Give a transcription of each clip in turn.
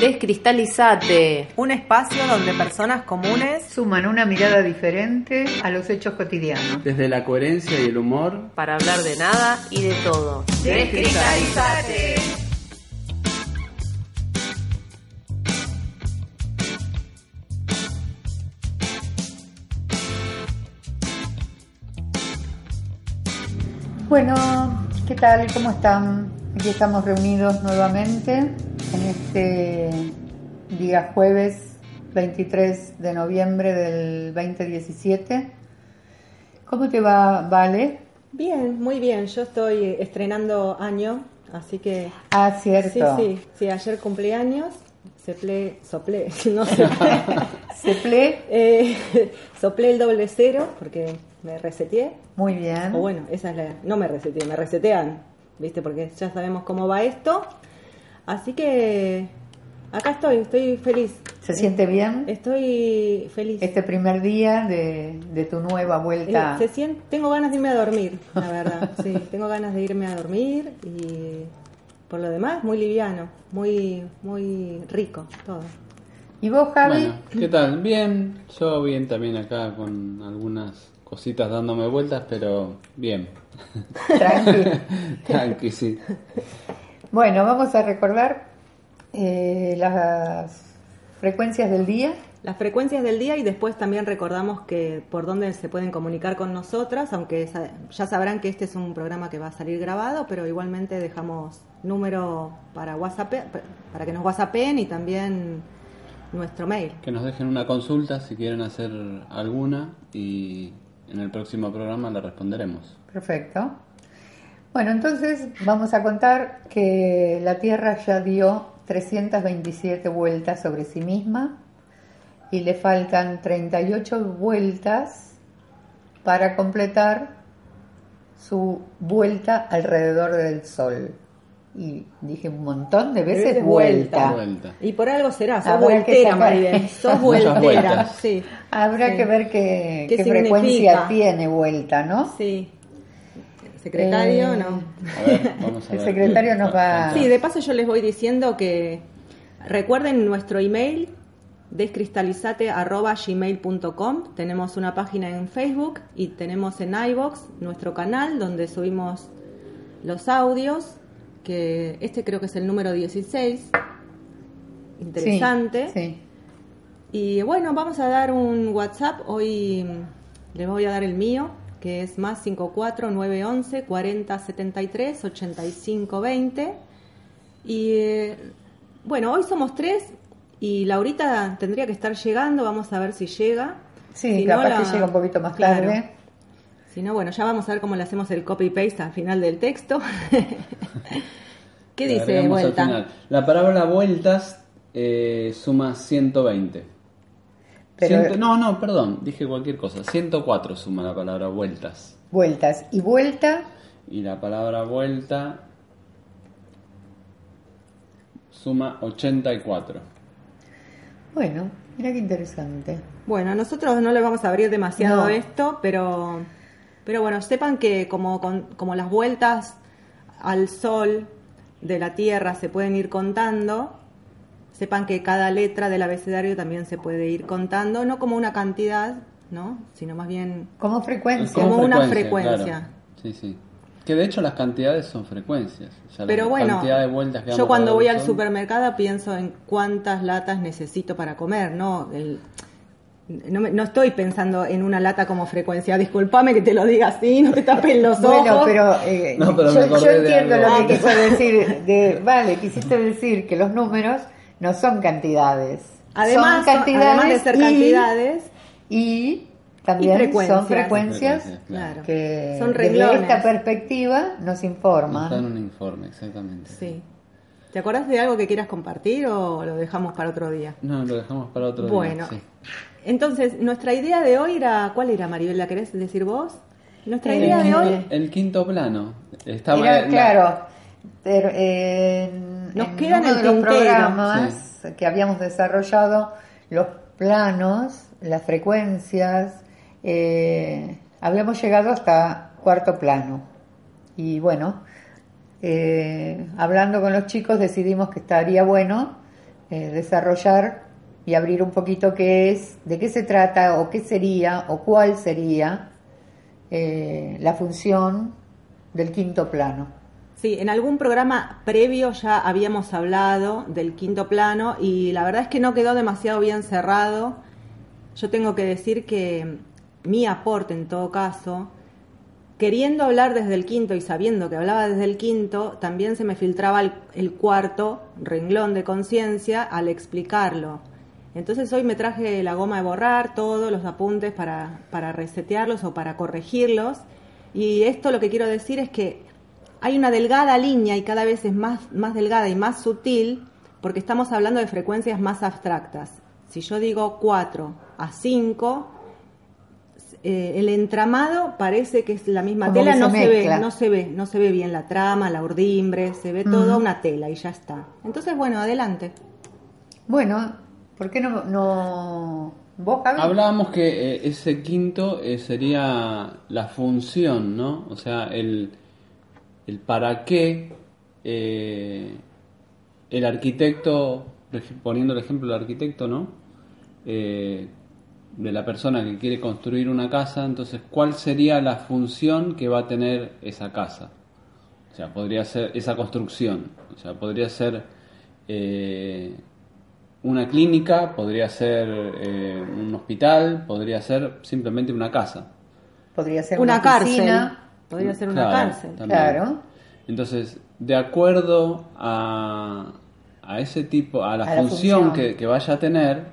Descristalizate. Un espacio donde personas comunes suman una mirada diferente a los hechos cotidianos. Desde la coherencia y el humor. Para hablar de nada y de todo. Descristalizate. Bueno, ¿qué tal? ¿Cómo están? Aquí estamos reunidos nuevamente en este día jueves 23 de noviembre del 2017. ¿Cómo te va, Vale? Bien, muy bien. Yo estoy estrenando año, así que... Ah, cierto. Sí, sí, sí. Ayer cumpleaños, soplé, soplé, no. ¿Soplé? Eh, soplé el doble cero porque me reseteé. Muy bien. O bueno, esa es la... No me reseteé, me resetean, ¿viste? Porque ya sabemos cómo va esto. Así que acá estoy, estoy feliz. ¿Se siente bien? Estoy feliz. Este primer día de, de tu nueva vuelta. Eh, se siente, tengo ganas de irme a dormir, la verdad. sí, tengo ganas de irme a dormir y por lo demás muy liviano, muy muy rico todo. ¿Y vos, Javi? Bueno, ¿qué tal? Bien, yo bien también acá con algunas cositas dándome vueltas, pero bien. Tranqui. Tranqui, sí. Bueno, vamos a recordar eh, las frecuencias del día. Las frecuencias del día y después también recordamos que por dónde se pueden comunicar con nosotras, aunque ya sabrán que este es un programa que va a salir grabado, pero igualmente dejamos número para WhatsApp, para que nos WhatsAppen y también nuestro mail. Que nos dejen una consulta si quieren hacer alguna y en el próximo programa la responderemos. Perfecto. Bueno, entonces vamos a contar que la Tierra ya dio 327 vueltas sobre sí misma y le faltan 38 vueltas para completar su vuelta alrededor del Sol. Y dije un montón de veces Veces vuelta. Vuelta. Y por algo será, sos Habrá vueltera, Maribel, sos vueltera, vueltas. sí. Habrá Sí. que ver qué, ¿Qué qué frecuencia tiene vuelta, ¿no? Sí. Secretario, Eh, no. A ver, vamos a El ver. secretario nos va- Sí, de paso yo les voy diciendo que recuerden nuestro email descristalizate@gmail.com. Tenemos una página en Facebook y tenemos en iBox nuestro canal donde subimos los audios, que este creo que es el número 16. Interesante. Sí, sí. Y bueno, vamos a dar un WhatsApp. Hoy les voy a dar el mío, que es más 54 911 40 73 85 20. Y eh, bueno, hoy somos tres y Laurita tendría que estar llegando. Vamos a ver si llega. Sí, Si no, capaz la- que llega un poquito más Claro. tarde. Si no, bueno, ya vamos a ver cómo le hacemos el copy-paste al final del texto. ¿Qué dice vuelta? final. La palabra vueltas eh, suma 120. Pero- Ciento- no, no, perdón, dije cualquier cosa. 104 suma la palabra vueltas. Vueltas. Y vuelta, Y la palabra vuelta suma 84. bueno, mira qué interesante. Bueno, nosotros no le vamos a abrir demasiado No. esto, pero, pero bueno, sepan que como, con- como las vueltas al sol de la Tierra se pueden ir contando, sepan que cada letra del abecedario también se puede ir contando, no como una cantidad, ¿no? sino más bien Como frecuencia. Como una frecuencia. claro. Sí, sí. Que de hecho las cantidades son frecuencias. Ya la Pero bueno, cantidad de vueltas que yo cuando voy al son- supermercado pienso en cuántas latas necesito para comer, ¿no? El- no, me- no estoy pensando en una lata como frecuencia. Disculpame que te lo diga así, no te tapes los ojos. Bueno, pero, eh, No, pero me yo, yo entiendo lo que quiso decir. De, vale, quisiste decir que los números no son cantidades. Además, son son- cantidades además de ser y- cantidades, Y también Y frecuencias. son frecuencias claro. que Son desde esta perspectiva nos informan. Está en un informe, exactamente. sí. ¿Te acordás de algo que quieras compartir o lo dejamos para otro día? No, lo dejamos para otro Bueno, día. sí. entonces, nuestra idea de hoy era, ¿cuál era, Maribel? ¿La querés decir vos? Nuestra idea de hoy El quinto plano. Era, la- claro, pero, eh, en, Nos en queda en uno el de los programas que habíamos desarrollado, los planos, las frecuencias, eh, habíamos llegado hasta cuarto plano. Y bueno, eh, hablando con los chicos decidimos que estaría bueno eh, desarrollar y abrir un poquito qué es, de qué se trata o qué sería o cuál sería eh, la función del quinto plano. Sí, en algún programa previo ya habíamos hablado del quinto plano y la verdad es que no quedó demasiado bien cerrado. Yo tengo que decir que mi aporte en todo caso, queriendo hablar desde el quinto y sabiendo que hablaba desde el quinto, también se me filtraba el, el cuarto renglón de conciencia al explicarlo. Entonces hoy me traje la goma de borrar todos los apuntes para, para resetearlos o para corregirlos. Y esto lo que quiero decir es que hay una delgada línea y cada vez es más, más delgada y más sutil porque estamos hablando de frecuencias más abstractas. Si yo digo 4 a 5, eh, el entramado parece que es la misma Como tela, no se ve, no se ve, no se ve bien la trama, la urdimbre, se ve toda una tela y ya está. Entonces, bueno, adelante. Bueno, ¿por qué no, no vos? Hablábamos que eh, ese quinto eh, sería la función, ¿no? O sea, el, el para qué eh, el arquitecto, poniendo el ejemplo del arquitecto, ¿no? Eh, de la persona que quiere construir una casa, entonces, ¿cuál sería la función que va a tener esa casa? O sea, podría ser esa construcción, o sea, podría ser eh, una clínica, podría ser eh, un hospital, podría ser simplemente una casa. Podría ser Una, una, cárcel. oficina. Podría ser una Claro, cárcel. también. Claro. Entonces, de acuerdo a, a ese tipo, a la, A la función, función. Que, que vaya a tener,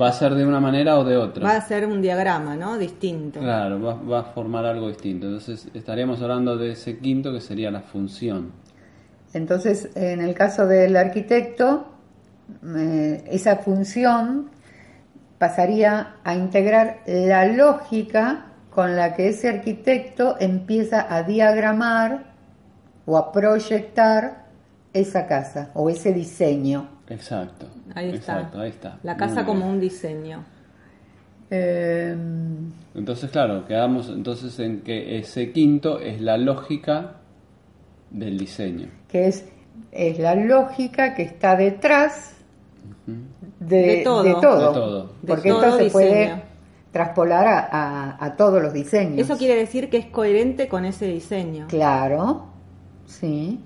va a ser de una manera o de otra. Va a ser un diagrama, ¿no? Distinto. Claro, va, va a formar algo distinto. Entonces, estaríamos hablando de ese quinto que sería la función. Entonces, en el caso del arquitecto, eh, esa función pasaría a integrar la lógica con la que ese arquitecto empieza a diagramar o a proyectar esa casa o ese diseño. Exacto. Ahí está. Exacto, ahí está. La Muy casa bien. como un diseño. Eh, Entonces, claro, quedamos entonces en que ese quinto es la lógica del diseño. que es, es la lógica que está detrás de, De todo. de todo. De todo. Porque De todo esto se diseño. puede traspolar a, a- a todos los diseños. Eso quiere decir que es coherente con ese diseño. Claro, sí.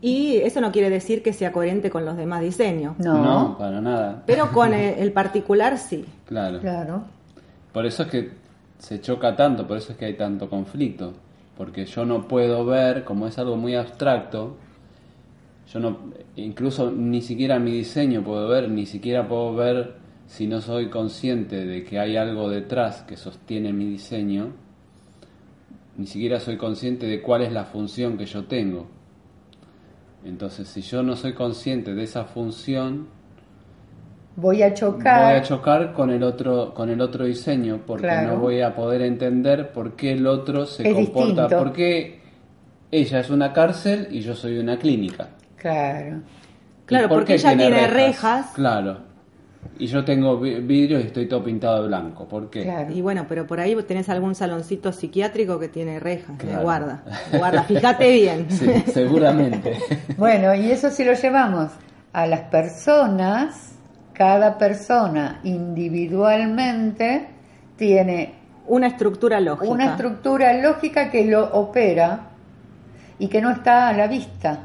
Y eso no quiere decir que sea coherente con los demás diseños. No, para nada. Pero con el, el particular sí. Claro. claro. Por eso es que se choca tanto, por eso es que hay tanto conflicto. Porque yo no puedo ver, como es algo muy abstracto, yo no, incluso ni siquiera mi diseño puedo ver, ni siquiera puedo ver si no soy consciente de que hay algo detrás que sostiene mi diseño, ni siquiera soy consciente de cuál es la función que yo tengo. Entonces, si yo no soy consciente de esa función, Voy a chocar. voy a chocar con el otro con el otro diseño porque Claro. no voy a poder entender por qué el otro se Es comporta distinto. por qué ella es una cárcel y yo soy una clínica Claro. ¿Y Claro, por porque ella tiene rejas. claro y yo tengo vi- vidrios y estoy todo pintado de blanco ¿por qué? Claro. Y bueno, pero por ahí tenés algún saloncito psiquiátrico que tiene rejas. eh, Claro. Guarda, guarda, fíjate bien. Sí, seguramente Bueno, y eso si lo llevamos a las personas, cada persona individualmente tiene Una estructura lógica. una estructura lógica que lo opera y que no está a la vista.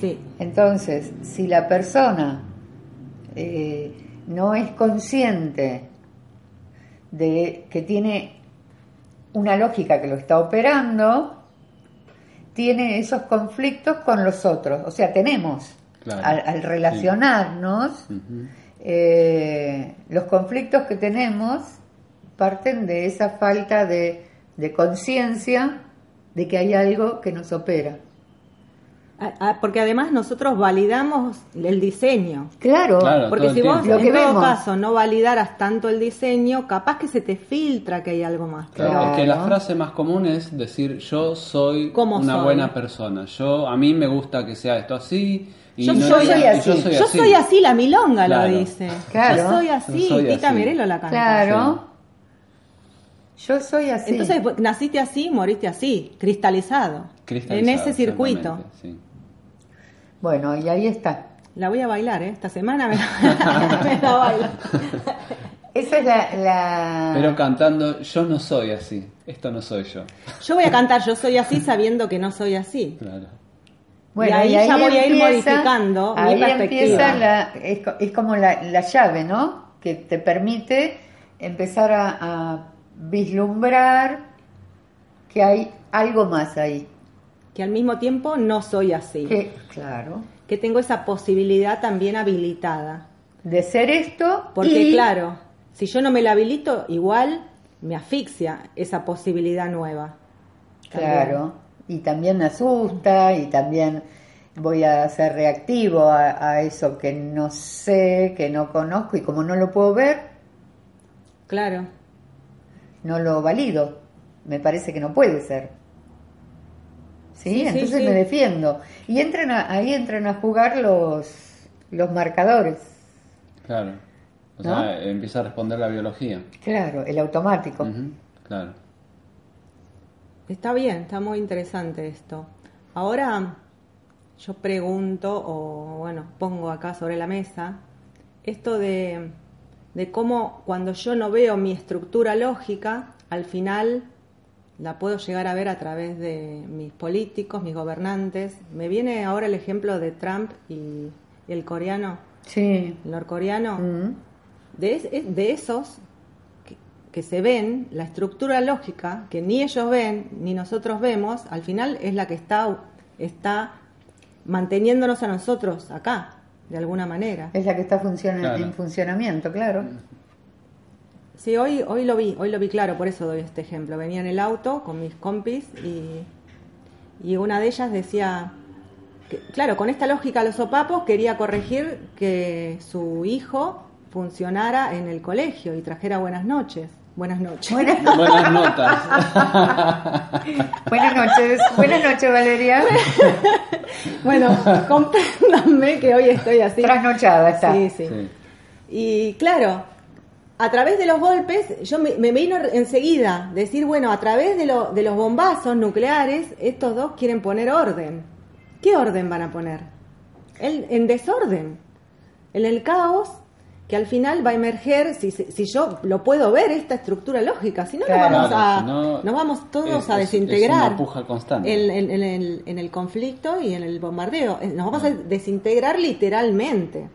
Sí, Entonces, si la persona eh, no es consciente de que tiene una lógica que lo está operando, tiene esos conflictos con los otros. O sea, tenemos, Claro, al, al sí. relacionarnos, eh, los conflictos que tenemos parten de esa falta de, de conciencia de que hay algo que nos opera. Ah, ah, porque además nosotros validamos el diseño. Claro, Porque si vos. Lo que en todo caso no validaras tanto el diseño, capaz que se te filtra que hay algo más. Claro, es que la frase más común es decir yo soy ¿Cómo una soy? buena persona. Yo a mí me gusta que sea esto así y Yo no- soy así. yo soy Yo así. soy así, la milonga Claro. lo dice. Claro. Yo soy así, Yo soy Tita así. Merelo la canta. claro. Yo soy así. Entonces naciste así, moriste así, cristalizado. Cristalizado, En ese circuito. sí. Bueno, y ahí está. La voy a bailar, ¿eh? Esta semana me la, me la bailo. Esa es la, la- Pero cantando, yo no soy así. Esto no soy yo. Yo voy a cantar, yo soy así sabiendo que no soy así. Claro. Y ahí ya voy a ir modificando mi ahí perspectiva. empieza la, es, co- es como la, la llave, ¿no? Que te permite empezar a, a vislumbrar que hay algo más ahí. Que al mismo tiempo no soy así. Que, claro, Que tengo esa posibilidad también habilitada. de ser esto. Porque y- claro, si yo no me la habilito, igual me asfixia esa posibilidad nueva. Claro, y también me asusta y también voy a ser reactivo a, a eso que no sé, que no conozco y como no lo puedo ver, Claro. no lo valido. Me parece que no puede ser. ¿Sí? Entonces sí. me defiendo. Y entran a- ahí entran a jugar los, los marcadores. Claro. O ¿No? sea, empieza a responder la biología. Claro, el automático. Claro. Está bien, está muy interesante esto. Ahora yo pregunto, o bueno, pongo acá sobre la mesa, esto de, de cómo cuando yo no veo mi estructura lógica, al final la puedo llegar a ver a través de mis políticos, mis gobernantes. Me viene ahora el ejemplo de Trump y el coreano, Sí. el norcoreano. Mm. de, es- de esos que, que se ven, la estructura lógica que ni ellos ven ni nosotros vemos, al final es la que está, está manteniéndonos a nosotros acá, de alguna manera. Es la que está funciona- Claro. en funcionamiento, claro. Sí, hoy, hoy lo vi, hoy lo vi claro, por eso doy este ejemplo. Venía en el auto con mis compis y, y una de ellas decía, que, claro, con esta lógica los sopapos quería corregir que su hijo funcionara en el colegio y trajera buenas noches. Buenas noches. Buenas, Buenas notas. buenas noches, buenas noches Valeria. Bueno, compréndanme que hoy estoy así. Trasnochada está. Sí, sí. Sí. Y claro, a través de los golpes, yo me, me vino enseguida decir, bueno, a través de, lo- de los bombazos nucleares, estos dos quieren poner orden. ¿Qué orden van a poner? El- en desorden, en el caos, que al final va a emerger, si, si si yo lo puedo ver, esta estructura lógica, si no, nos vamos a, no, nos vamos todos es- a es- es desintegrar una puja constante. en, en- en el, en el conflicto y en el bombardeo. Eh, Nos vamos a desintegrar literalmente.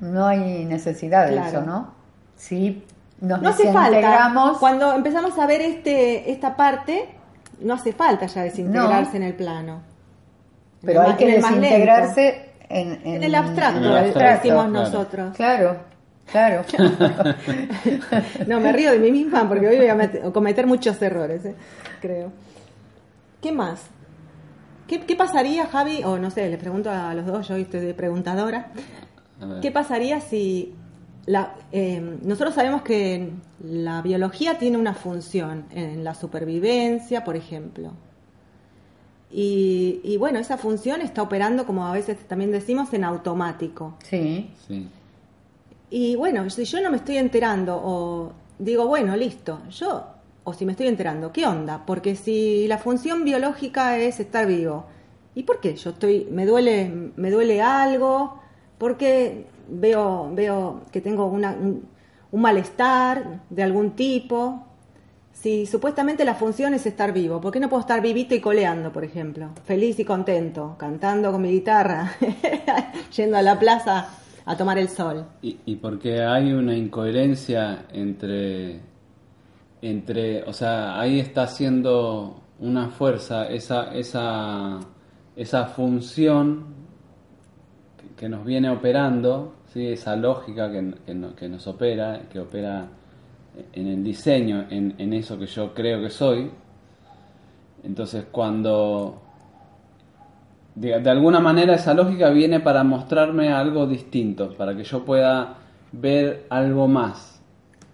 No hay necesidad de Claro. eso, ¿no? Sí, nos No hace falta. Cuando empezamos a ver este esta parte, no hace falta ya desintegrarse No. en el plano. Pero En hay que en desintegrarse en, En el abstracto, En el abstracto, decimos claro. nosotros. Claro, claro. No, me río de mí misma porque hoy voy a met- cometer muchos errores, eh, creo. ¿Qué más? ¿Qué, qué pasaría, Javi? O no sé, les pregunto a los dos, yo hoy estoy de preguntadora. ¿Qué pasaría si la, eh, nosotros sabemos que la biología tiene una función en la supervivencia, por ejemplo? Y, y bueno, esa función está operando, como a veces también decimos, en automático. Sí, Sí. Y bueno, si yo no me estoy enterando o digo, bueno, listo, yo, o si me estoy enterando, ¿qué onda? Porque si la función biológica es estar vivo, ¿y por qué? Yo estoy, me duele, me duele algo, porque veo, veo que tengo una, un, malestar de algún tipo. Si supuestamente la función es estar vivo, ¿por qué no puedo estar vivito y coleando, por ejemplo? Feliz y contento, cantando con mi guitarra, yendo a la plaza a tomar el sol. Y, y porque hay una incoherencia entre, entre, o sea, ahí está haciendo una fuerza, esa, esa, esa función que nos viene operando, ¿sí? esa lógica que, que, no- que nos opera, que opera en el diseño, en, en eso que yo creo que soy. Entonces cuando de, de alguna manera esa lógica viene para mostrarme algo distinto, para que yo pueda ver algo más.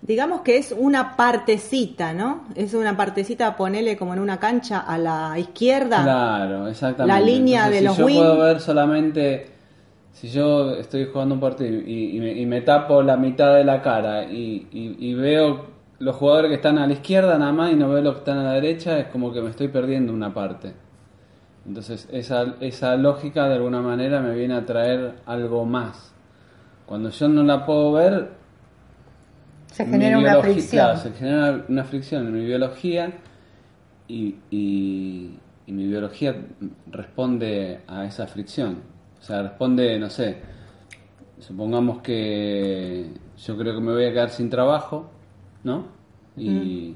Digamos que es una partecita, ¿no? Es una partecita, ponele como en una cancha a la izquierda. Claro, exactamente. La línea de si los yo wing. puedo ver solamente, si yo estoy jugando un partido y, y me, y me tapo la mitad de la cara y, veo los jugadores que están a la izquierda nada más y no veo los que están a la derecha, es como que me estoy perdiendo una parte. Entonces esa, esa lógica de alguna manera me viene a traer algo más. Cuando yo no la puedo ver, Se genera una fricción. claro, se genera una fricción en mi biología y mi biología responde a esa fricción. O sea, responde, no sé, supongamos que yo creo que me voy a quedar sin trabajo, ¿no? Y,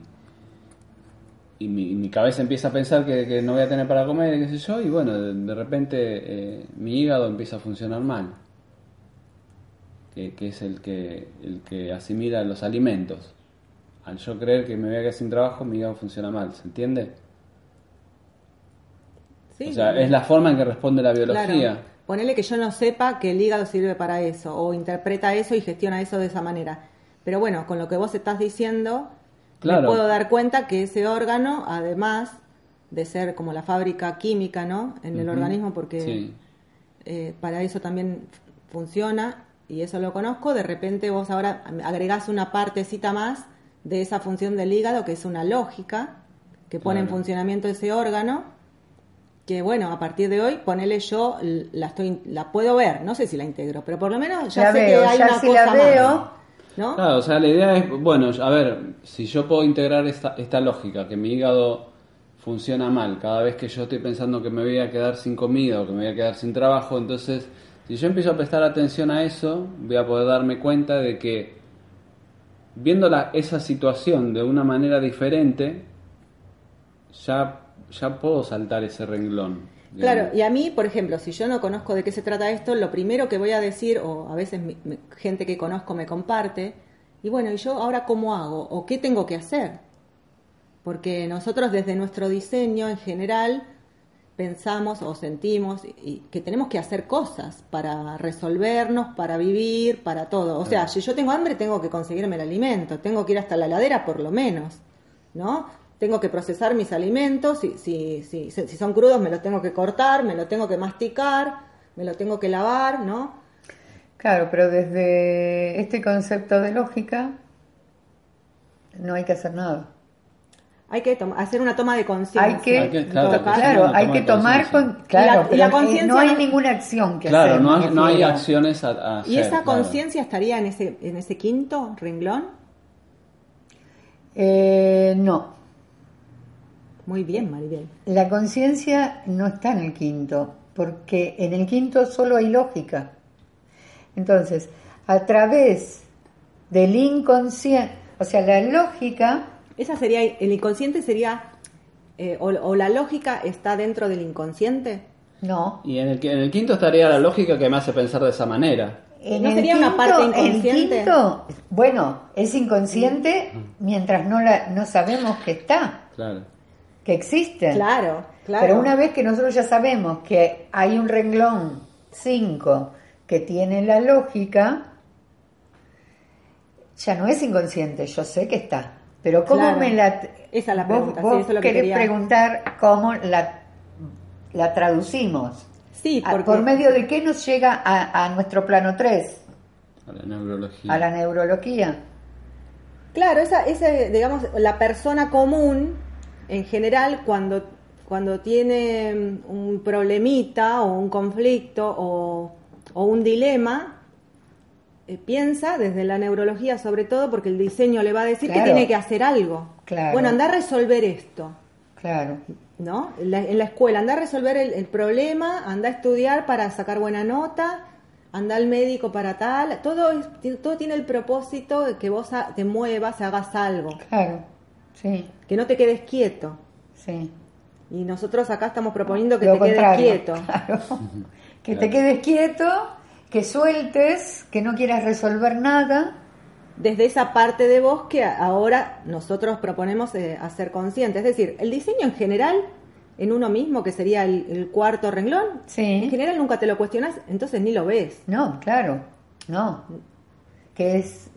y mi, y mi cabeza empieza a pensar que, que no voy a tener para comer, y qué sé yo, y bueno, de, de repente eh, mi hígado empieza a funcionar mal que, que es el que, el que asimila los alimentos. Al yo creer que me voy a quedar sin trabajo, mi hígado funciona mal, ¿se entiende? Sí, o sea, es la forma en que responde la Claro. Ponele que yo no sepa que el hígado sirve para eso, o interpreta eso y gestiona eso de esa manera. Pero bueno, con lo que vos estás diciendo, Claro. me puedo dar cuenta que ese órgano, además de ser como la fábrica química, ¿no? En el organismo, porque Sí. eh, para eso también funciona, y eso lo conozco, de repente vos ahora agregás una partecita más de esa función del hígado, que es una lógica, que pone en funcionamiento ese órgano, que bueno, a partir de hoy, ponele yo, la estoy la puedo ver, no sé si la integro, pero por lo menos ya La sé veo, que hay ya una si cosa la más, veo, ¿no? Claro, o sea, la idea es, bueno, a ver, si yo puedo integrar esta, esta lógica, que mi hígado funciona mal cada vez que yo estoy pensando que me voy a quedar sin comida o que me voy a quedar sin trabajo, entonces, si yo empiezo a prestar atención a eso, voy a poder darme cuenta de que viendo la- esa situación de una manera diferente, ya, ya puedo saltar ese renglón. digamos. Claro, y a mí, por ejemplo, si yo no conozco de qué se trata esto, lo primero que voy a decir, o a veces mi- mi- gente que conozco me comparte, y bueno, ¿y yo ahora cómo hago? ¿O qué tengo que hacer? Porque nosotros desde nuestro diseño en general pensamos o sentimos y- que tenemos que hacer cosas para resolvernos, para vivir, para todo. O sea, si yo tengo hambre, tengo que conseguirme el alimento, tengo que ir hasta la heladera por lo menos, ¿no? Tengo que procesar mis alimentos, si, si, si, si son crudos me los tengo que cortar, me los tengo que masticar, me los tengo que lavar, ¿no? Claro, pero desde este concepto de lógica no hay que hacer nada. Hay que hacer una toma de conciencia. Hay que, Hay que- en claro, hay que tomar conciencia. con, claro, Y la- y pero la conciencia no hay no- ninguna acción que Claro, hacer. no me hay, no hay acciones a, a hacer. ¿Y esa claro. conciencia estaría en ese, en ese quinto renglón? Eh, no, Muy bien, Maribel. la conciencia no está en el quinto, porque en el quinto solo hay lógica. Entonces, a través del inconsciente, o sea, la lógica, Esa sería, el inconsciente sería, eh, o, o la lógica está dentro del inconsciente. no. Y en el, que- en el quinto estaría la lógica que me hace pensar de esa manera. En ¿No el sería una parte inconsciente? El quinto, bueno, es inconsciente mientras no, la, no sabemos que está, Claro. Que existe. Claro, claro. Pero una vez que nosotros ya sabemos que hay un renglón 5 que tiene la lógica, ya no es inconsciente, yo sé que está. Pero ¿cómo Claro. me la... Esa es la vos- pregunta, sí, vos eso es lo que quería. preguntar cómo la, la traducimos. Sí, ¿A- porque... ¿Por medio de qué nos llega a, a nuestro plano 3? A la neurología. A la neurología. Claro, esa, esa, digamos, la persona común, en general, cuando, cuando tiene mm, un problemita o un conflicto o, o un dilema, eh, piensa desde la neurología sobre todo porque el diseño le va a decir Claro. que tiene que hacer algo. Claro. Bueno, anda a resolver esto. Claro. ¿no? En la, en la escuela, anda a resolver el, el problema, anda a estudiar para sacar buena nota, anda al médico para tal, todo, todo tiene el propósito de que vos te muevas, hagas algo, Claro. Sí, que no te quedes quieto. sí. Y nosotros acá estamos proponiendo que Lo te quedes quieto. Claro. Que te quedes quieto, que sueltes, que no quieras resolver nada. Desde esa parte de vos que ahora nosotros proponemos eh, hacer consciente. Es decir, el diseño en general, en uno mismo, que sería el, el cuarto renglón, Sí. en general nunca te lo cuestionas, entonces ni lo ves. No, claro, no. Que es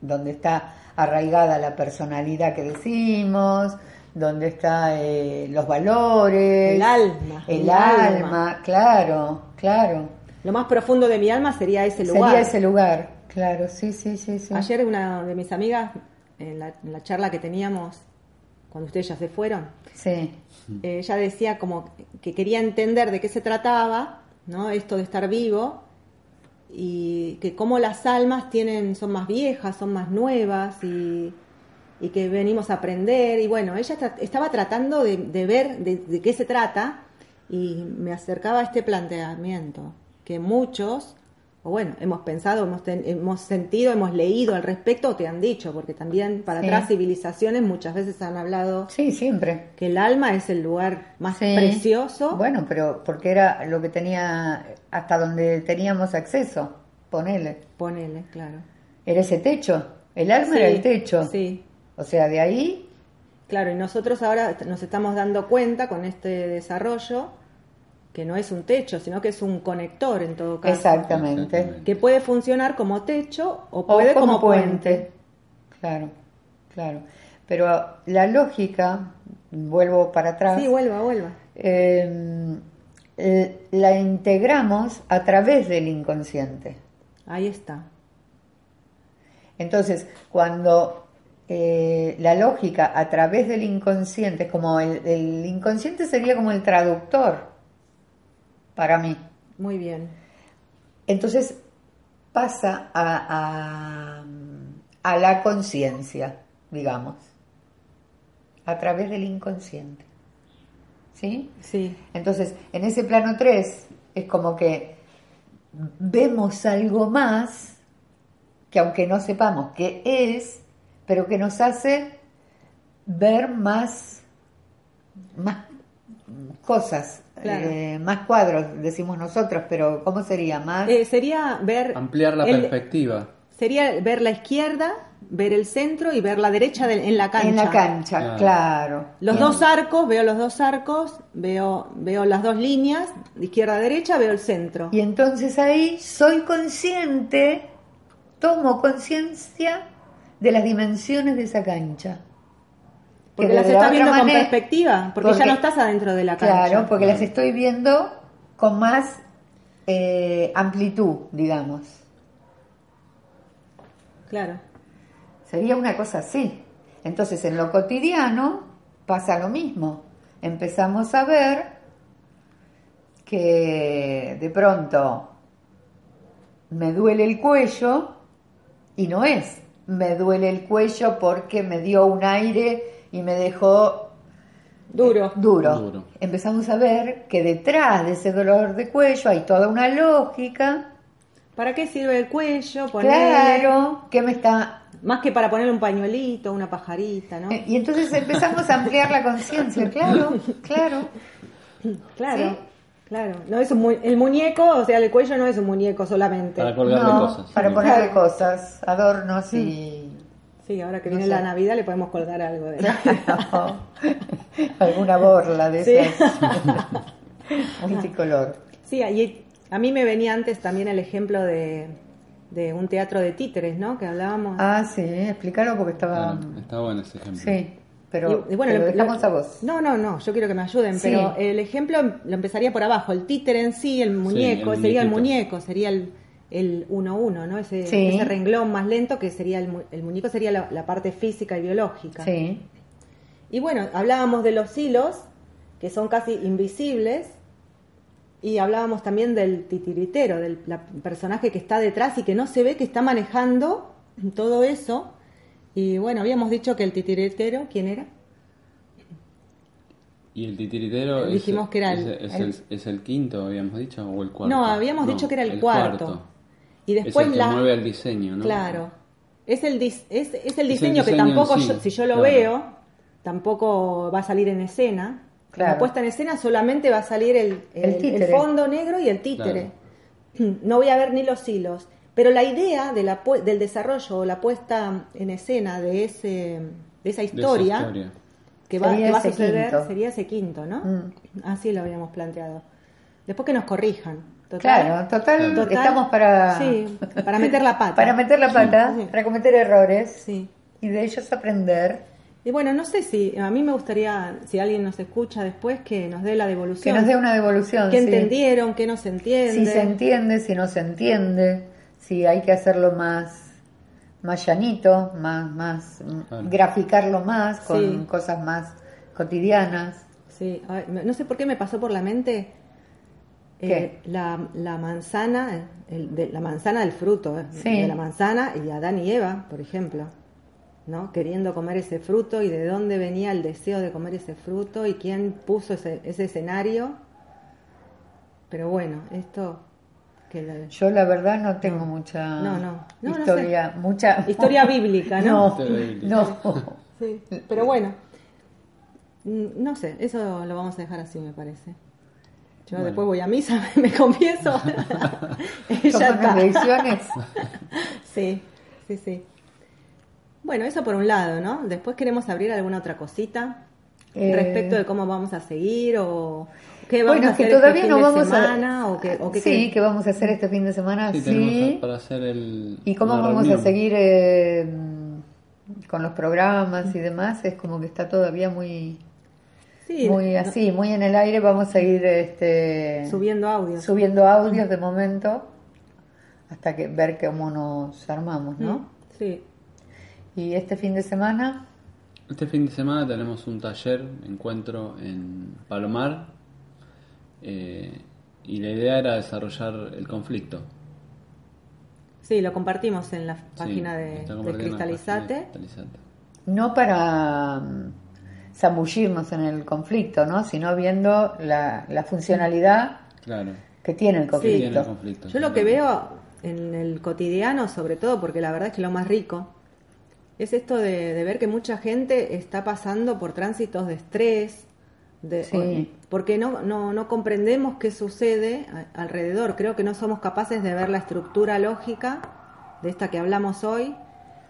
donde está arraigada la personalidad que decimos, donde está eh, los valores, El alma, el, el alma, alma. claro, claro. Lo más profundo de mi alma sería ese lugar. Sería ese lugar, claro, sí, sí, sí, sí. Ayer una de mis amigas, en la, en la charla que teníamos cuando ustedes ya se fueron, Sí, eh, ella decía como que quería entender de qué se trataba, ¿no? Esto de estar vivo y que cómo las almas tienen son más viejas, son más nuevas y, y que venimos a aprender. Y bueno, ella estaba tratando de, de ver de, de qué se trata y me acercaba a este planteamiento que muchos o bueno, hemos pensado, hemos, ten- hemos sentido, hemos leído al respecto o te han dicho, porque también para Sí. atrás civilizaciones muchas veces han hablado sí, siempre. que el alma es el lugar más Sí. precioso. Bueno, pero porque era lo que tenía, hasta donde teníamos acceso, ponele. Ponele, claro. Era ese techo, el alma era el techo. Sí, O sea, de ahí, claro, y nosotros ahora nos estamos dando cuenta con este desarrollo que no es un techo, sino que es un conector en todo caso. exactamente. Que puede funcionar como techo o O puede como, como, puente. Claro, claro. Pero la lógica, vuelvo para atrás, Sí, vuelva, vuelva. eh, la integramos a través del inconsciente. Ahí está. Entonces, cuando eh, la lógica a través del inconsciente, es como el, el inconsciente sería como el traductor para mí. Muy bien. Entonces pasa a, a, a la conciencia, digamos, a través del inconsciente. ¿Sí? Sí, Entonces, en ese plano 3 es como que vemos algo más que aunque no sepamos qué es, pero que nos hace ver más, más cosas, Claro. eh, más cuadros, decimos nosotros, pero ¿cómo sería? Más... Eh, sería ver Ampliar la el- perspectiva. sería ver la izquierda, ver el centro y ver la derecha de- en la cancha. en la cancha, Claro. claro. Los dos arcos, veo los dos arcos, veo, veo las dos líneas, de izquierda a derecha, veo el centro. Y entonces ahí soy consciente, tomo conciencia de las dimensiones de esa cancha. Porque Que las la estás viendo con manera- perspectiva, porque, ya no estás adentro de la cancha. Claro, porque las estoy viendo con más eh, amplitud, digamos. Claro, Sería una cosa así. Entonces, en lo cotidiano pasa lo mismo. Empezamos a ver que de pronto me duele el cuello y no es. Me duele el cuello porque me dio un aire y me dejó duro. duro. Duro. Empezamos a ver que detrás de ese dolor de cuello hay toda una lógica. ¿Para qué sirve el cuello? Ponerle- Claro, que me está Más que para ponerle un pañuelito, una pajarita, ¿no? Eh, Y entonces empezamos a ampliar la conciencia, claro, claro. claro, sí. claro. No es un mu- el muñeco, o sea, el cuello no es un muñeco solamente. Para colgarle No, cosas. para Sí. ponerle cosas, adornos y Sí, ahora que No viene sé. la Navidad le podemos colgar algo de alguna borla de Sí. esas multicolor. Sí, y a mí me venía antes también el ejemplo de, de un teatro de títeres, ¿no? Que hablábamos. Ah, sí, explícalo porque estaba... Claro, está bueno ese ejemplo. Sí, pero, Y- bueno, pero lo- dejamos lo- a vos. No, no, no, yo quiero que me ayuden, Sí. pero el ejemplo lo empezaría por abajo. El títere en sí, el muñeco, el sería el muñeco, sería el el 1-1, ¿no? Ese, Sí. ese renglón más lento que sería el, mu- el muñeco, sería la, la parte física y biológica. Sí, Y bueno, hablábamos de los hilos, que son casi invisibles, y hablábamos también del titiritero, del la- personaje que está detrás y que no se ve que está manejando todo eso. Y bueno, habíamos dicho que el titiritero, ¿quién era? Y el titiritero es- Dijimos que era es, el- es el, es el quinto, habíamos dicho, o el cuarto. No, habíamos No, dicho que era el, cuarto. Y es después el que la... mueve al diseño, ¿no? Claro. Es el, dis- es, es el el diseño que tampoco, sí, yo- si yo lo claro. veo, tampoco va a salir en escena. Claro. La puesta en escena solamente va a salir el, El el- el títere. fondo negro y el títere. No voy a ver ni los hilos. Pero la idea de la, del desarrollo o la puesta en escena de, ese, de esa De esa historia, que va, Sería que va a suceder quinto. sería ese quinto, ¿no? Mm. Así lo habíamos planteado. Después que nos corrijan. Total. claro, total, Total, estamos para... Sí, para meter la pata. Para meter la pata, Sí. para cometer errores Sí. y de ellos aprender, Y bueno, no sé si, a mí me gustaría, si alguien nos escucha después, que nos dé la que devolución. nos dé una devolución. ¿Qué sí. entendieron? ¿Qué no se entiende? Si se entiende, si no se entiende, si hay que hacerlo más, más llanito, más, más Claro. graficarlo más con Sí. cosas más cotidianas. Sí, no sé por qué me pasó por la mente eh, la, la manzana, el- de, la manzana del fruto, eh, Sí. de la manzana y Adán y Eva, por ejemplo, ¿no? Queriendo comer ese fruto y de dónde venía el deseo de comer ese fruto y quién puso ese, ese escenario. Pero bueno, esto que la- Yo la verdad no tengo mucha No, no. No, no historia, mucha historia bíblica, ¿no? No. Sí, pero bueno, mm, no sé, eso lo vamos a dejar así, me parece. Yo Bueno. después voy a misa, me confieso. Lecciones. Sí, sí, sí. Bueno, eso por un lado, ¿no? Después queremos abrir alguna otra cosita Eh, respecto de cómo vamos a seguir o qué vamos Bueno, a es que hacer todavía este no fin de semana a... o qué, o qué sí, que vamos a hacer este fin de semana, Sí, para hacer el. ¿Y cómo vamos reunión. a seguir eh, con los programas y demás? Es como que está todavía muy, Sí, muy no- así, muy en el aire. Vamos a ir este, subiendo audios. subiendo audios de momento hasta que ver cómo nos armamos, ¿no? Mm, Sí, Y este fin de semana, Este fin de semana tenemos un taller, encuentro en Palomar, eh, y la idea era desarrollar el conflicto. sí, lo compartimos en la Sí, página de, página Cristalizate. No para zambullirnos en el conflicto, ¿no? Sino viendo la, la funcionalidad Claro. que tiene el Sí. conflicto. Tiene el conflicto. Yo lo que veo en el cotidiano, sobre todo, porque la verdad es que lo más rico, es esto de, de ver que mucha gente está pasando por tránsitos de estrés, de, Sí. porque no, no, no comprendemos qué sucede a- alrededor. Creo que no somos capaces de ver la estructura lógica de esta que hablamos hoy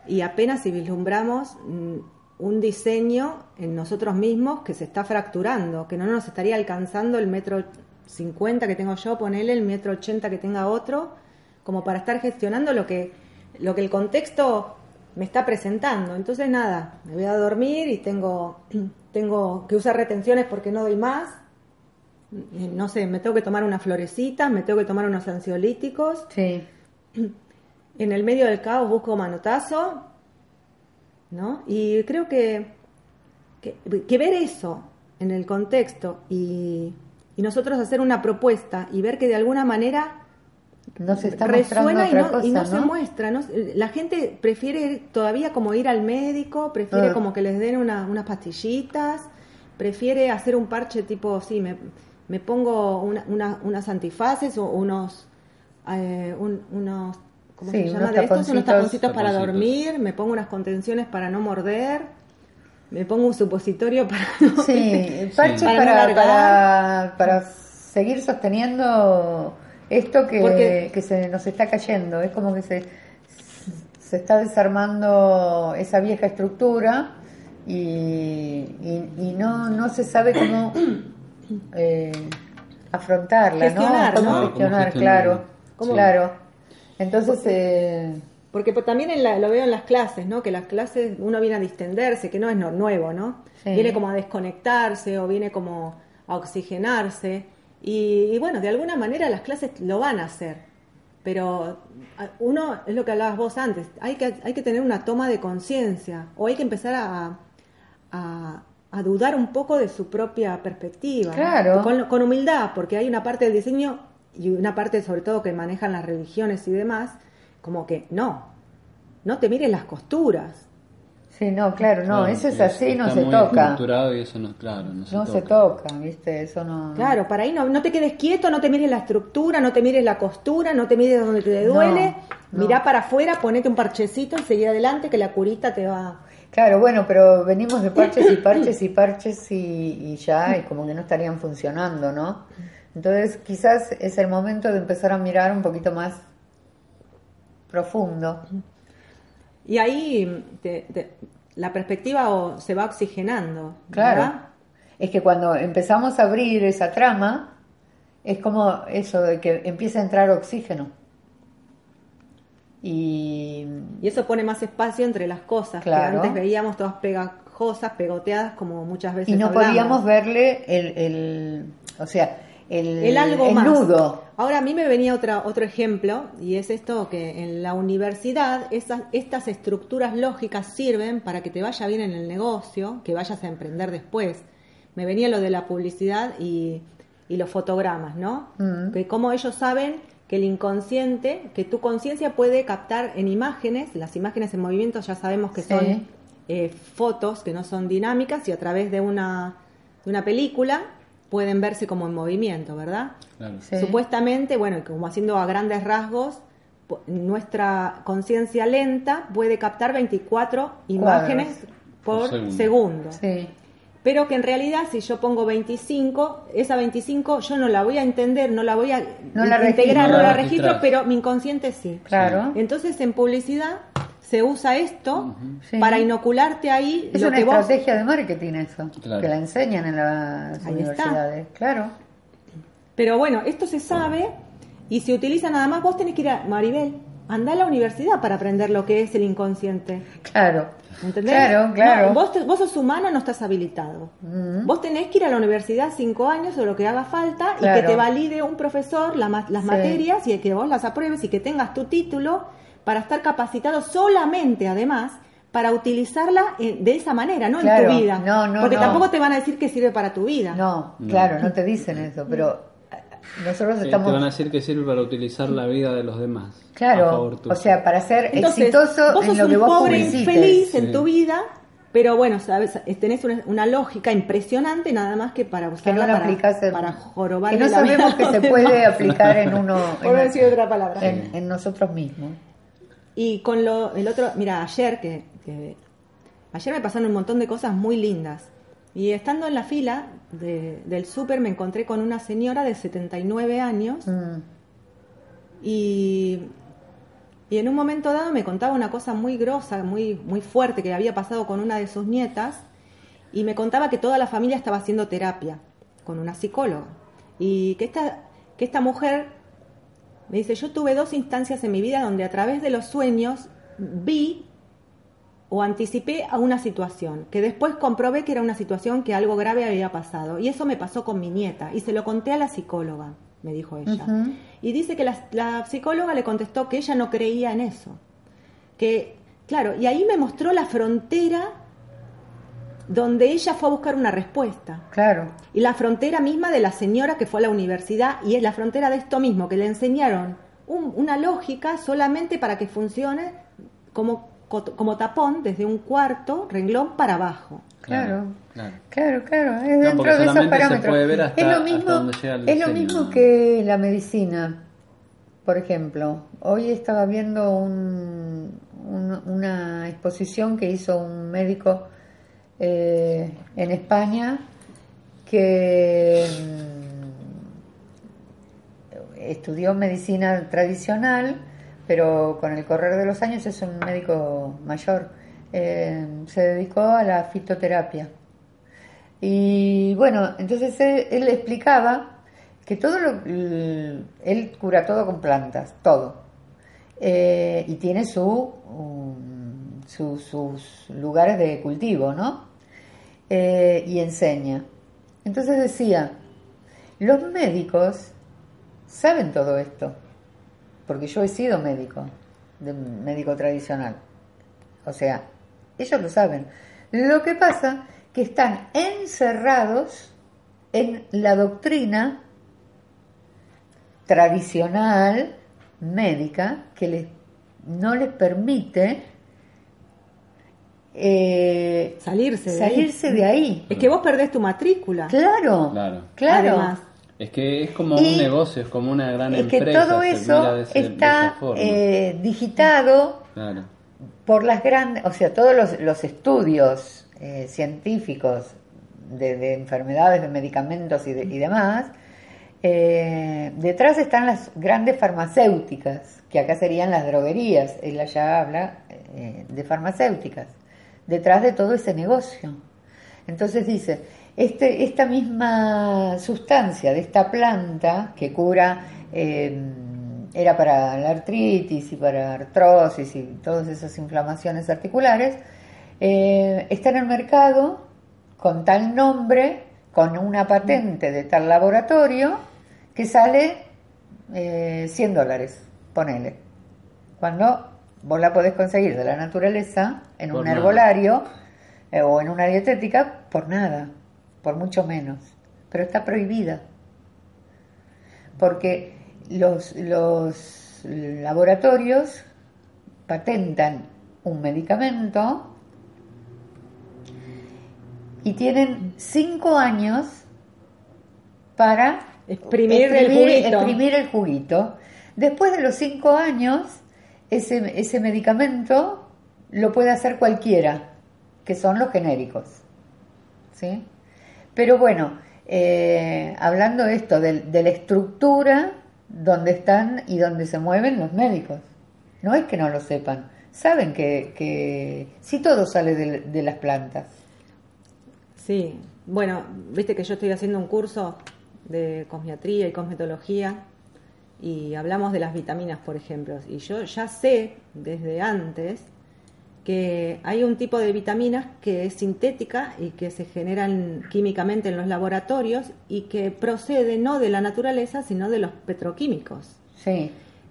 y apenas si vislumbramos mm, un diseño en nosotros mismos que se está fracturando, que no nos estaría alcanzando el metro 50 que tengo yo, ponele el metro 80 que tenga otro, como para estar gestionando lo que, lo que el contexto me está presentando. Entonces nada, me voy a dormir y tengo, tengo que usar retenciones porque no doy más. No sé, me tengo que tomar unas florecitas, me tengo que tomar unos ansiolíticos. Sí. En el medio del caos busco manotazo, ¿no? Y creo que, que, que ver eso en el contexto y, y nosotros hacer una propuesta y ver que de alguna manera No se está resuena y no, cosa, y no, ¿no? se muestra. ¿no? La gente prefiere todavía como ir al médico, prefiere Ah. como que les den una- unas pastillitas, prefiere hacer un parche tipo, sí, me, me pongo una- una- unas antifaces o unos, eh, un- unos, ¿cómo Sí, se llama unos de estos? Unos taponcitos. taponcitos para Taponcitos. dormir, me pongo unas contenciones para no morder, me pongo un supositorio para no... Sí, parches Sí. Para para, para, para seguir sosteniendo esto que, Porque- que se nos está cayendo. Es como que se, se está desarmando esa vieja estructura y, y, y no, no se sabe cómo eh, afrontarla, Gestionar, ¿no? Cómo ¿no? gestionar, Cómo gestionarla. claro. ¿Cómo? Claro. Entonces, eh, Porque pues, también en la- lo veo en las clases, ¿no? Que las clases uno viene a distenderse, que no es no- nuevo, ¿no? Sí. Viene como a desconectarse o viene como a oxigenarse. Y, y bueno, de alguna manera las clases lo van a hacer. Pero uno, es lo que hablabas vos antes, hay que, hay que tener una toma de conciencia o hay que empezar a, a- a dudar un poco de su propia perspectiva. ¿no? Claro. Con, con humildad, porque hay una parte del diseño y una parte sobre todo que manejan las religiones y demás, como que no, no te mires las costuras. sí, no, claro, no, Claro, eso es así, no se muy toca. estructurado y eso no, claro, no se No toca. se toca, ¿viste? Eso no. Claro, para ahí no, no te quedes quieto, no te mires la estructura, no te mires la costura, no te mires donde te No, duele, no. mirá para afuera, ponete un parchecito y seguí adelante que la curita te va... Claro, bueno, pero venimos de parches y parches y parches y, y ya, y como que no estarían funcionando, ¿no? Entonces, quizás es el momento de empezar a mirar un poquito más profundo. Y ahí te- te- la perspectiva o- se va oxigenando. Claro. ¿verdad? Es que cuando empezamos a abrir esa trama, es como eso de que empieza a entrar oxígeno. Y Y eso pone más espacio entre las cosas Claro. que antes veíamos todas pegajosas, pegoteadas, como muchas veces y no hablamos. podíamos verle el, el- o sea, el, el algo el más. nudo. Ahora a mí me venía otra, otro ejemplo y es esto que en la universidad esas, estas estructuras lógicas sirven para que te vaya bien en el negocio, que vayas a emprender después. Me venía lo de la publicidad y, y los fotogramas, ¿no? Mm. Que como ellos saben que el inconsciente, que tu conciencia puede captar en imágenes, las imágenes en movimiento ya sabemos que Sí. son eh, fotos que no son dinámicas y a través de una, de una película pueden verse como en movimiento, ¿verdad? Claro. Sí. Supuestamente, bueno, como haciendo a grandes rasgos, po- nuestra conciencia lenta puede captar 24 imágenes por, Por segundo. segundo. Sí, Pero que en realidad si yo pongo 25, esa 25 yo no la voy a entender, no la voy a No la integrar, registras. no No la registro, pero mi inconsciente sí. claro. Entonces en publicidad se usa esto Sí. para inocularte ahí Es lo una que vos estrategia de marketing eso, Claro. que la enseñan en las Ahí está. universidades. Claro, Pero bueno, esto se sabe y se utiliza nada más. Vos tenés que ir a Maribel, anda a la universidad para aprender lo que es el inconsciente. claro. ¿Entendés? Claro, claro. No, vos, te- vos sos humano, no estás habilitado. Vos tenés que ir a la universidad cinco años o lo que haga falta y que te valide un profesor la las Sí. materias y que vos las apruebes y que tengas tu título para estar capacitado solamente, además, para utilizarla eh, de esa manera, no en tu vida. No, no, Porque no. tampoco te van a decir que sirve para tu vida. No, No. claro, no te dicen eso, pero eh, nosotros Sí, estamos... Te van a decir que sirve para utilizar la vida de los demás. a Claro, favor tuyo. o sea, para ser Entonces, exitoso vos en sos que un vos pobre infeliz Sí. en tu vida, pero bueno, sabes, tenés una, una lógica impresionante nada más que para que no usarla la para, para jorobar que no sabemos que se puede aplicar en uno Por no decir otra palabra. en, en nosotros mismos Y con lo, el otro, mira, ayer que, que- ayer me pasaron un montón de cosas muy lindas. Y estando en la fila de- del súper me encontré con una señora de 79 años. Mm, y, y en un momento dado me contaba una cosa muy grosa, muy, muy fuerte que había pasado con una de sus nietas. Y me contaba que toda la familia estaba haciendo terapia con una psicóloga. Y que esta, que esta mujer me dice, yo tuve dos instancias en mi vida donde a través de los sueños vi o anticipé a una situación, que después comprobé que era una situación que algo grave había pasado. Y eso me pasó con mi nieta. Y se lo conté a la psicóloga, me dijo ella. Y dice que la, la psicóloga le contestó que ella no creía en eso. Que, claro, y ahí me mostró la frontera donde ella fue a buscar una respuesta. claro Y la frontera misma de la señora que fue a la universidad y es la frontera de esto mismo, que le enseñaron un- una lógica solamente para que funcione como, co- como tapón desde un cuarto renglón para abajo. claro claro. Claro, claro, es No, dentro de esos parámetros. puede ver hasta- es lo hasta mismo, donde llega el es lo mismo que la medicina. Por ejemplo, hoy estaba viendo un- un- una exposición que hizo un médico eh, en España que mm, estudió medicina tradicional, pero con el correr de los años es un médico mayor. Eh, se dedicó a la fitoterapia. Y bueno, entonces él, él explicaba que todo lo, él cura todo con plantas, todo. Eh, y tiene su, su- sus lugares de cultivo, ¿no? Eh, y enseña. Entonces decía, los médicos saben todo esto, porque yo he sido médico, de médico tradicional. O sea, ellos lo saben. Lo que pasa que están encerrados en la doctrina tradicional médica que les, no les permite eh, Salirse de ahí. salirse de ahí. Es que vos perdés tu matrícula. Claro, Claro. claro. Además. Es que es como Y un negocio, es como una gran es que empresa. todo eso mira de ese- de está eh, digitado Claro. por las grandes, o sea, todos los, los estudios eh, científicos de, de enfermedades, de medicamentos y, de- y demás, eh, detrás están las grandes farmacéuticas, que acá serían las droguerías, él allá habla eh, de farmacéuticas, detrás de todo ese negocio. Entonces dice, este, esta misma sustancia de esta planta que cura, eh, era para la artritis y para artrosis y todas esas inflamaciones articulares, eh, está en el mercado con tal nombre, con una patente de tal laboratorio que sale eh, 100 dólares, ponele. Cuando vos la podés conseguir de la naturaleza en Por un nada. herbolario eh, o en una dietética por nada, por mucho menos. Pero está prohibida. Porque los, los laboratorios patentan un medicamento y tienen cinco años para Exprimir el juguito. exprimir el juguito. Después de los cinco años, ese, ese medicamento lo puede hacer cualquiera, que son los genéricos. ¿Sí? Pero bueno, eh, hablando de esto, de, de la estructura donde están y donde se mueven los médicos. No es que no lo sepan, saben que, que sí todo sale de, de las plantas. Sí, bueno, viste que yo estoy haciendo un curso de cosmiatría y cosmetología y hablamos de las vitaminas, por ejemplo. Y yo ya sé desde antes que hay un tipo de vitaminas que es sintética y que se generan químicamente en los laboratorios y que procede no de la naturaleza, sino de los petroquímicos. Sí,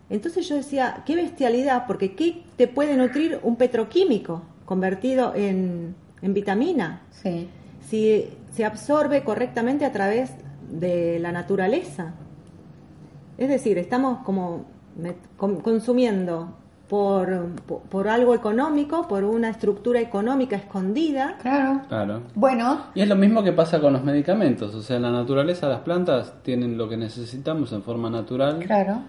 Entonces yo decía, qué bestialidad, porque ¿qué te puede nutrir un petroquímico convertido en, en vitamina? sí, si se absorbe correctamente a través de la naturaleza. Es decir, estamos como consumiendo por, por, por algo económico, por una estructura económica escondida. claro. Claro. Bueno, Y es lo mismo que pasa con los medicamentos, o sea, en la naturaleza las plantas tienen lo que necesitamos en forma natural claro,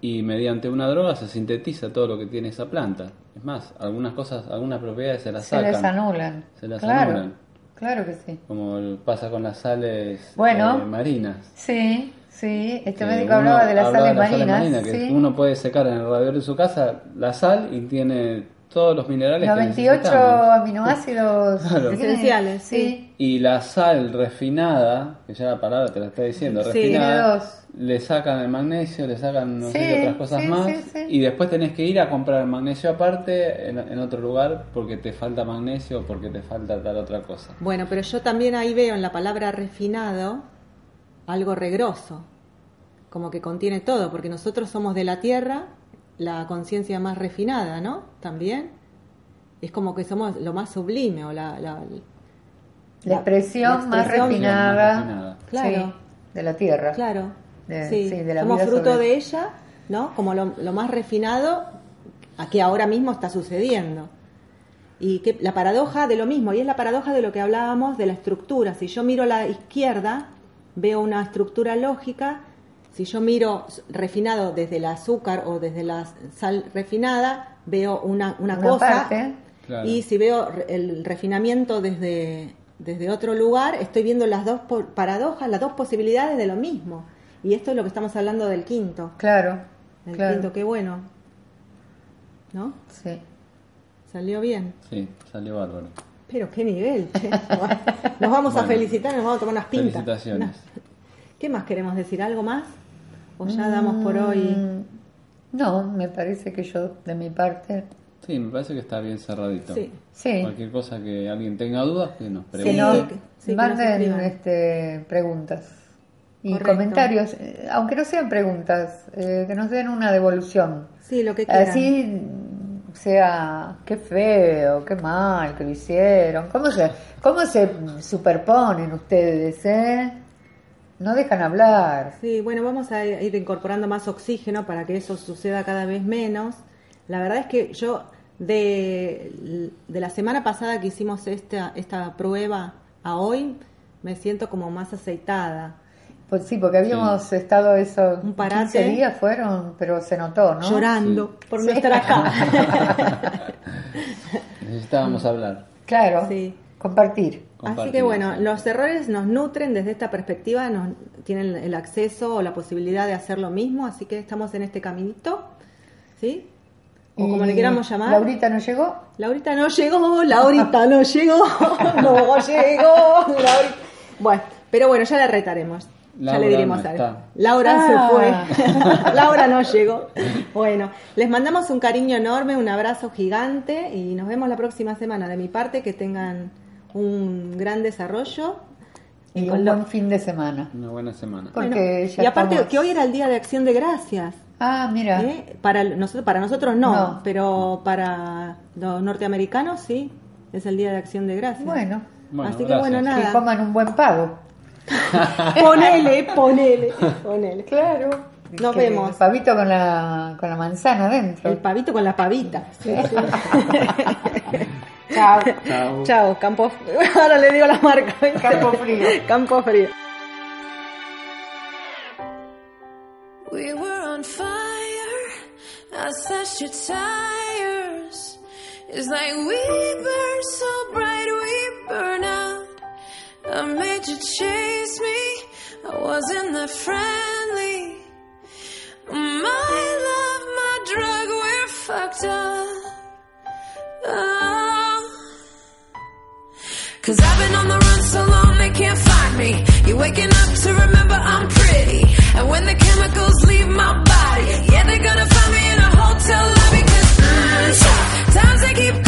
y mediante una droga se sintetiza todo lo que tiene esa planta. Es más, algunas cosas, algunas propiedades se las se sacan, les anulan. Se las claro, anulan. claro que sí. como pasa con las sales Bueno. eh, marinas. Sí, sí, este Que médico uno hablaba de las hablaba sales de las sales marinas. que sí. uno puede secar en el radiador de su casa la sal y tiene todos los minerales Los que 28 necesitamos. aminoácidos Claro. que tiene- Esenciales, sí. Y la sal refinada, que ya la palabra te la está diciendo, Sí. Refinada, le sacan el magnesio, le sacan no Sí, otras cosas sí, más, sí, sí. y después tenés que ir a comprar el magnesio aparte en, en otro lugar porque te falta magnesio o porque te falta tal otra cosa. Bueno, pero yo también ahí veo en la palabra refinado algo regroso, como que contiene todo, porque nosotros somos de la tierra, la conciencia más refinada, ¿no? También. Es como que somos lo más sublime o la... la- La expresión la más refinada, más refinada. Claro. sí, de la tierra. Claro. De- sí, sí, de la somos vida fruto sobre- de ella, ¿no? Como lo, lo más refinado a que ahora mismo está sucediendo. Y que la paradoja de lo mismo, y es la paradoja de lo que hablábamos de la estructura. Si yo miro a la izquierda, veo una estructura lógica. Si yo miro refinado desde el azúcar o desde la sal refinada, veo una, una, Una cosa. parte. Claro. Y si veo el refinamiento desde, desde otro lugar, estoy viendo las dos paradojas, las dos posibilidades de lo mismo. Y esto es lo que estamos hablando del quinto. Claro, Del claro. quinto, qué bueno. ¿No? Sí. Salió bien. Sí, salió bárbaro. Pero qué nivel. che. Nos vamos a felicitar, nos vamos a tomar unas pintas. Felicitaciones. ¿Qué más queremos decir? ¿Algo más? ¿O ya damos por hoy? Mm, No, me parece que yo, de mi parte, Sí, me parece que está bien cerradito. Sí. sí. Cualquier cosa que alguien tenga dudas, que nos pregunte. no, sí, nos manden escriban. este, preguntas y Correcto. comentarios, eh, aunque no sean preguntas, eh, que nos den una devolución. Sí, lo que quieran. Así mm, sea, qué feo, qué mal que lo hicieron. ¿Cómo se, cómo se superponen ustedes, eh? No dejan hablar. Sí, bueno, vamos a ir incorporando más oxígeno para que eso suceda cada vez menos. La verdad es que yo, de, de la semana pasada que hicimos esta, esta prueba a hoy, me siento como más aceitada, Pues sí, porque habíamos estado eso, Un parate. 15 días fueron, pero se notó, ¿no? llorando por no Sí. estar acá. Necesitábamos hablar. Claro, Sí. compartir. Así que bueno, los errores nos nutren desde esta perspectiva, nos tienen el acceso o la posibilidad de hacer lo mismo, así que estamos en este caminito, ¿sí? O como Y le queramos llamar. Laurita no llegó. Laurita no llegó, Laurita no llegó, no llegó, Laurita. Bueno, pero bueno, ya la retaremos. Ya le diremos no a está. Laura Ah. se fue. Laura no llegó. Bueno, les mandamos un cariño enorme, un abrazo gigante y nos vemos la próxima semana. De mi parte, que tengan un gran desarrollo Y un lo- buen fin de semana. Una buena semana. Porque Bueno, ya y aparte estamos- que hoy era el día de acción de gracias. Ah, mira. ¿eh? Para, el- nosotros, para nosotros no, No. pero para los norteamericanos sí, es el día de acción de gracias. Bueno, Bueno, Así que gracias. bueno, que nada. coman un buen pavo. Ponele, ponele, ponele. Claro. Nos Que vemos. El pavito con la, con la manzana adentro. El pavito con la pavita. Chao. Chao. Chao, Campo. Ahora le digo la marca. Campo Frío. Campo Frío. We were on fire. I slashed your tires. It's like we burn so bright. I made you chase me. I wasn't that friendly. My love, my drug, we're fucked up. Oh. Cause I've been on the run so long they can't find me. You're waking up to remember I'm pretty. And when the chemicals leave my body, yeah, they're gonna find me in a hotel lobby. Cause mm, times they keep